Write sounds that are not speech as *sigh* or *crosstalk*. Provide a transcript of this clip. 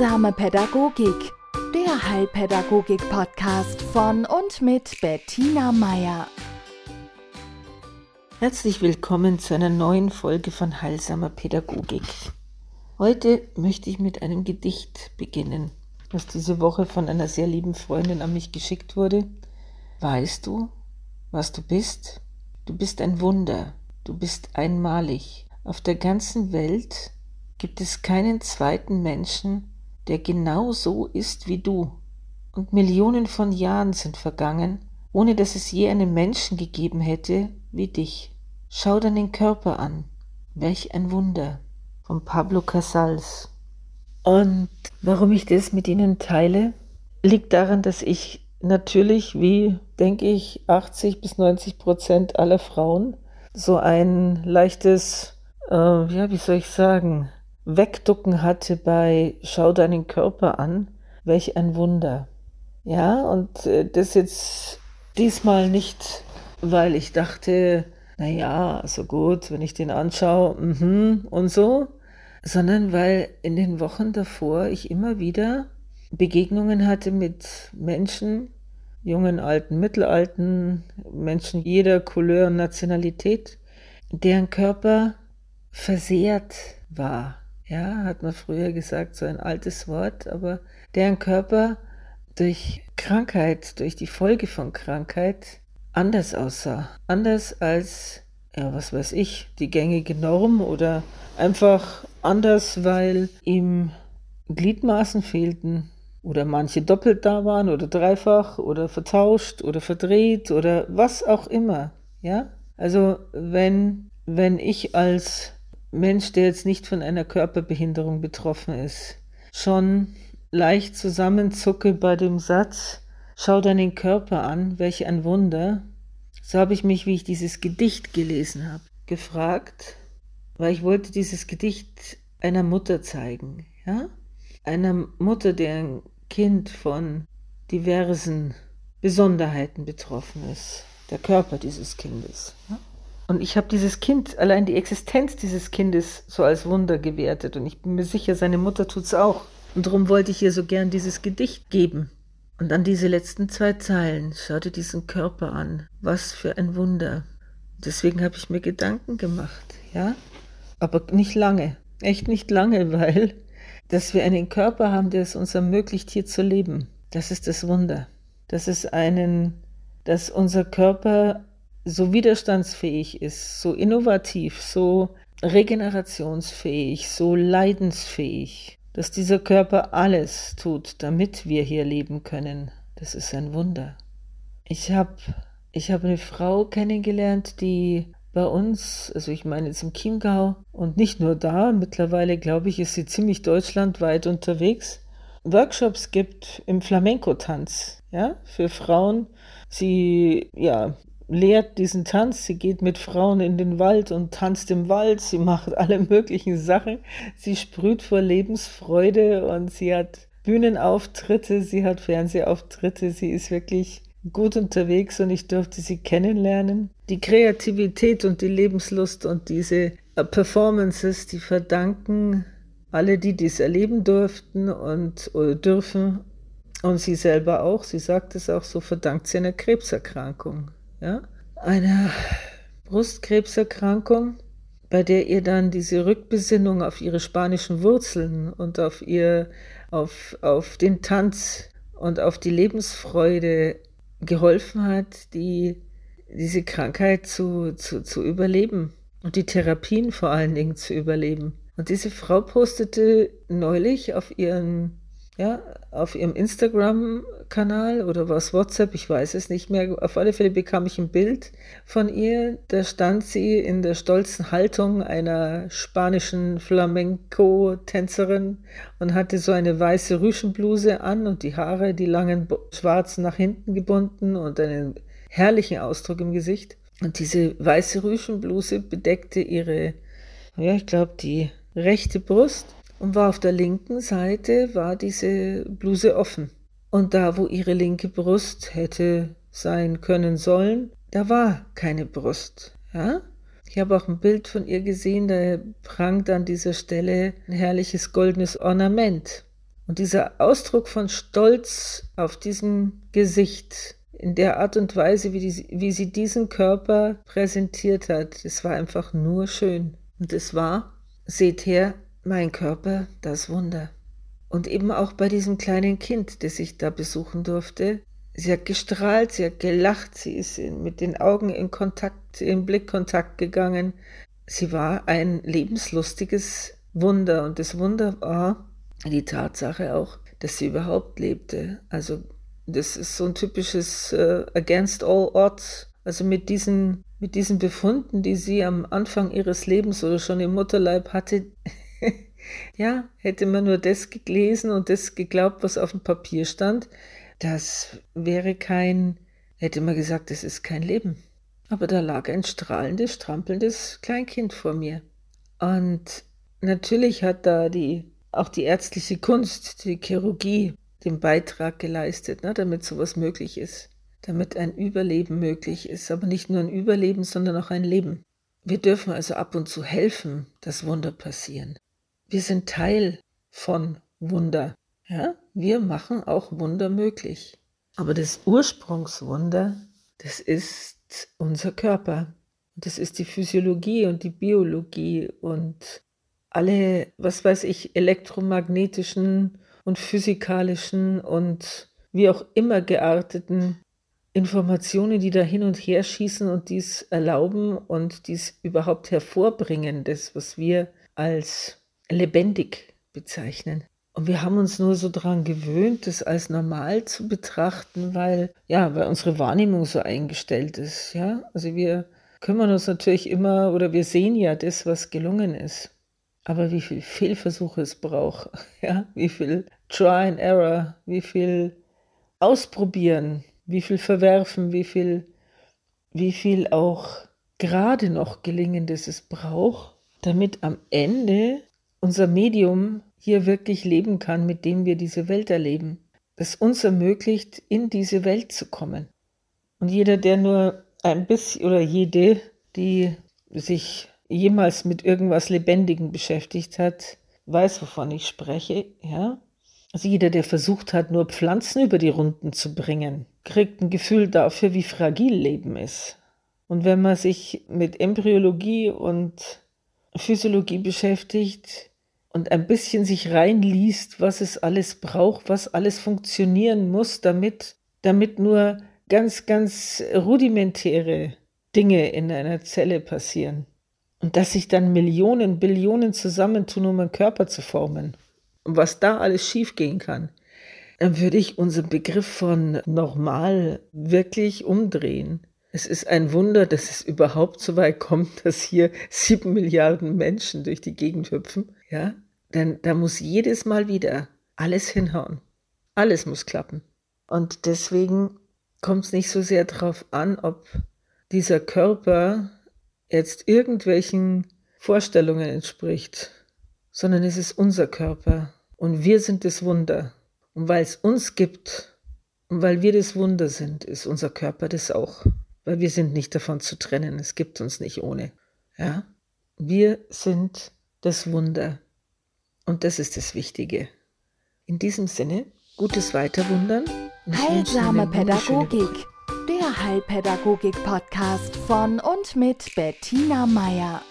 Heilsame Pädagogik, der Heilpädagogik-Podcast von und mit Bettina Meier. Herzlich willkommen zu einer neuen Folge von Heilsamer Pädagogik. Heute möchte ich mit einem Gedicht beginnen, das diese Woche von einer sehr lieben Freundin an mich geschickt wurde. Weißt du, was du bist? Du bist ein Wunder, du bist einmalig. Auf der ganzen Welt gibt es keinen zweiten Menschen, der genau so ist wie du. Und Millionen von Jahren sind vergangen, ohne dass es je einen Menschen gegeben hätte wie dich. Schau deinen Körper an. Welch ein Wunder. Von Pablo Casals. Und warum ich das mit Ihnen teile, liegt daran, dass ich natürlich, wie denke ich, 80 bis 90 Prozent aller Frauen so ein leichtes, äh, ja, wie soll ich sagen, Wegducken hatte bei Schau deinen Körper an, welch ein Wunder. Ja, und äh, das jetzt diesmal nicht, weil ich dachte, naja, so gut, wenn ich den anschaue, mhm, und so, sondern weil in den Wochen davor ich immer wieder Begegnungen hatte mit Menschen, jungen, alten, mittelalten, Menschen jeder Couleur und Nationalität, deren Körper versehrt war ja, hat man früher gesagt, so ein altes Wort, aber deren Körper durch Krankheit, durch die Folge von Krankheit anders aussah. Anders als, ja, was weiß ich, die gängige Norm oder einfach anders, weil ihm Gliedmaßen fehlten oder manche doppelt da waren oder dreifach oder vertauscht oder verdreht oder was auch immer. Ja, also wenn, wenn ich als Mensch, der jetzt nicht von einer Körperbehinderung betroffen ist, schon leicht zusammenzucke bei dem Satz, schau deinen Körper an, welch ein Wunder, so habe ich mich, wie ich dieses Gedicht gelesen habe, gefragt, weil ich wollte dieses Gedicht einer Mutter zeigen, ja? Einer Mutter, deren Kind von diversen Besonderheiten betroffen ist, der Körper dieses Kindes. Ja? Und ich habe dieses Kind, allein die Existenz dieses Kindes so als Wunder gewertet. Und ich bin mir sicher, seine Mutter tut es auch. Und darum wollte ich ihr so gern dieses Gedicht geben. Und dann diese letzten zwei Zeilen. Schau dir diesen Körper an. Was für ein Wunder. Deswegen habe ich mir Gedanken gemacht, ja? Aber nicht lange. Echt nicht lange, *laughs* weil dass wir einen Körper haben, der es uns ermöglicht, hier zu leben. Das ist das Wunder. Dass es einen, dass unser Körper so widerstandsfähig ist, so innovativ, so regenerationsfähig, so leidensfähig, dass dieser Körper alles tut, damit wir hier leben können. Das ist ein Wunder. Ich habe ich hab eine Frau kennengelernt, die bei uns, also ich meine jetzt im Chiemgau und nicht nur da, mittlerweile glaube ich, ist sie ziemlich deutschlandweit unterwegs, Workshops gibt im Flamenco-Tanz, ja, für Frauen. Sie, ja, lehrt diesen Tanz. Sie geht mit Frauen in den Wald und tanzt im Wald. Sie macht alle möglichen Sachen. Sie sprüht vor Lebensfreude und sie hat Bühnenauftritte, sie hat Fernsehauftritte. Sie ist wirklich gut unterwegs und ich durfte sie kennenlernen. Die Kreativität und die Lebenslust und diese äh, Performances, die verdanken alle, die dies erleben durften und dürfen und sie selber auch, sie sagt es auch so, verdankt sie einer Krebserkrankung ja, eine Brustkrebserkrankung, bei der ihr dann diese Rückbesinnung auf ihre spanischen Wurzeln und auf ihr, auf, auf den Tanz und auf die Lebensfreude geholfen hat, die, diese Krankheit zu, zu, zu überleben und die Therapien vor allen Dingen zu überleben. Und diese Frau postete neulich auf ihren ja, auf ihrem Instagram-Kanal oder was WhatsApp, ich weiß es nicht mehr. Auf alle Fälle bekam ich ein Bild von ihr. Da stand sie in der stolzen Haltung einer spanischen Flamenco-Tänzerin und hatte so eine weiße Rüschenbluse an und die Haare, die langen schwarzen nach hinten gebunden und einen herrlichen Ausdruck im Gesicht. Und diese weiße Rüschenbluse bedeckte ihre, ja, ich glaube, die rechte Brust und war auf der linken Seite war diese Bluse offen. Und da, wo ihre linke Brust hätte sein können sollen, da war keine Brust. Ja? Ich habe auch ein Bild von ihr gesehen, da prangt an dieser Stelle ein herrliches goldenes Ornament. Und dieser Ausdruck von Stolz auf diesem Gesicht, in der Art und Weise, wie, die, wie sie diesen Körper präsentiert hat, es war einfach nur schön. Und es war, seht her, mein Körper, das Wunder. Und eben auch bei diesem kleinen Kind, das ich da besuchen durfte, sie hat gestrahlt, sie hat gelacht, sie ist mit den Augen in Kontakt, in Blickkontakt gegangen. Sie war ein lebenslustiges Wunder und das Wunder war die Tatsache auch, dass sie überhaupt lebte. Also das ist so ein typisches uh, Against all odds. Also mit diesen, mit diesen Befunden, die sie am Anfang ihres Lebens oder schon im Mutterleib hatte, ja, hätte man nur das gelesen und das geglaubt, was auf dem Papier stand, das wäre kein, hätte man gesagt, das ist kein Leben. Aber da lag ein strahlendes, strampelndes Kleinkind vor mir. Und natürlich hat da die, auch die ärztliche Kunst, die Chirurgie, den Beitrag geleistet, ne, damit sowas möglich ist. Damit ein Überleben möglich ist. Aber nicht nur ein Überleben, sondern auch ein Leben. Wir dürfen also ab und zu helfen, dass Wunder passieren. Wir sind Teil von Wunder. Ja, wir machen auch Wunder möglich. Aber das Ursprungswunder, das ist unser Körper. Das ist die Physiologie und die Biologie und alle, was weiß ich, elektromagnetischen und physikalischen und wie auch immer gearteten Informationen, die da hin und her schießen und dies erlauben und dies überhaupt hervorbringen, das, was wir als lebendig bezeichnen. Und wir haben uns nur so daran gewöhnt, das als normal zu betrachten, weil, ja, weil unsere Wahrnehmung so eingestellt ist, ja. Also wir kümmern uns natürlich immer oder wir sehen ja das, was gelungen ist. Aber wie viel Fehlversuche es braucht, *laughs* ja, wie viel Try and Error, wie viel Ausprobieren, wie viel Verwerfen, wie viel, wie viel auch gerade noch Gelingendes es braucht, damit am Ende unser Medium hier wirklich leben kann, mit dem wir diese Welt erleben, das uns ermöglicht, in diese Welt zu kommen. Und jeder, der nur ein bisschen oder jede, die sich jemals mit irgendwas Lebendigem beschäftigt hat, weiß, wovon ich spreche, ja. Also jeder, der versucht hat, nur Pflanzen über die Runden zu bringen, kriegt ein Gefühl dafür, wie fragil Leben ist. Und wenn man sich mit Embryologie und Physiologie beschäftigt, und ein bisschen sich reinliest, was es alles braucht, was alles funktionieren muss, damit, damit nur ganz, ganz rudimentäre Dinge in einer Zelle passieren. Und dass sich dann Millionen, Billionen zusammentun, um einen Körper zu formen. Und was da alles schiefgehen kann, dann würde ich unseren Begriff von normal wirklich umdrehen. Es ist ein Wunder, dass es überhaupt so weit kommt, dass hier sieben Milliarden Menschen durch die Gegend hüpfen. Ja, denn da muss jedes Mal wieder alles hinhauen. Alles muss klappen. Und deswegen kommt es nicht so sehr darauf an, ob dieser Körper jetzt irgendwelchen Vorstellungen entspricht, sondern es ist unser Körper und wir sind das Wunder. Und weil es uns gibt und weil wir das Wunder sind, ist unser Körper das auch weil wir sind nicht davon zu trennen. Es gibt uns nicht ohne. Ja? Wir sind das Wunder. Und das ist das Wichtige. In diesem Sinne, gutes Weiterwundern. Heilsame Pädagogik. Der Heilpädagogik-Podcast von und mit Bettina Meier.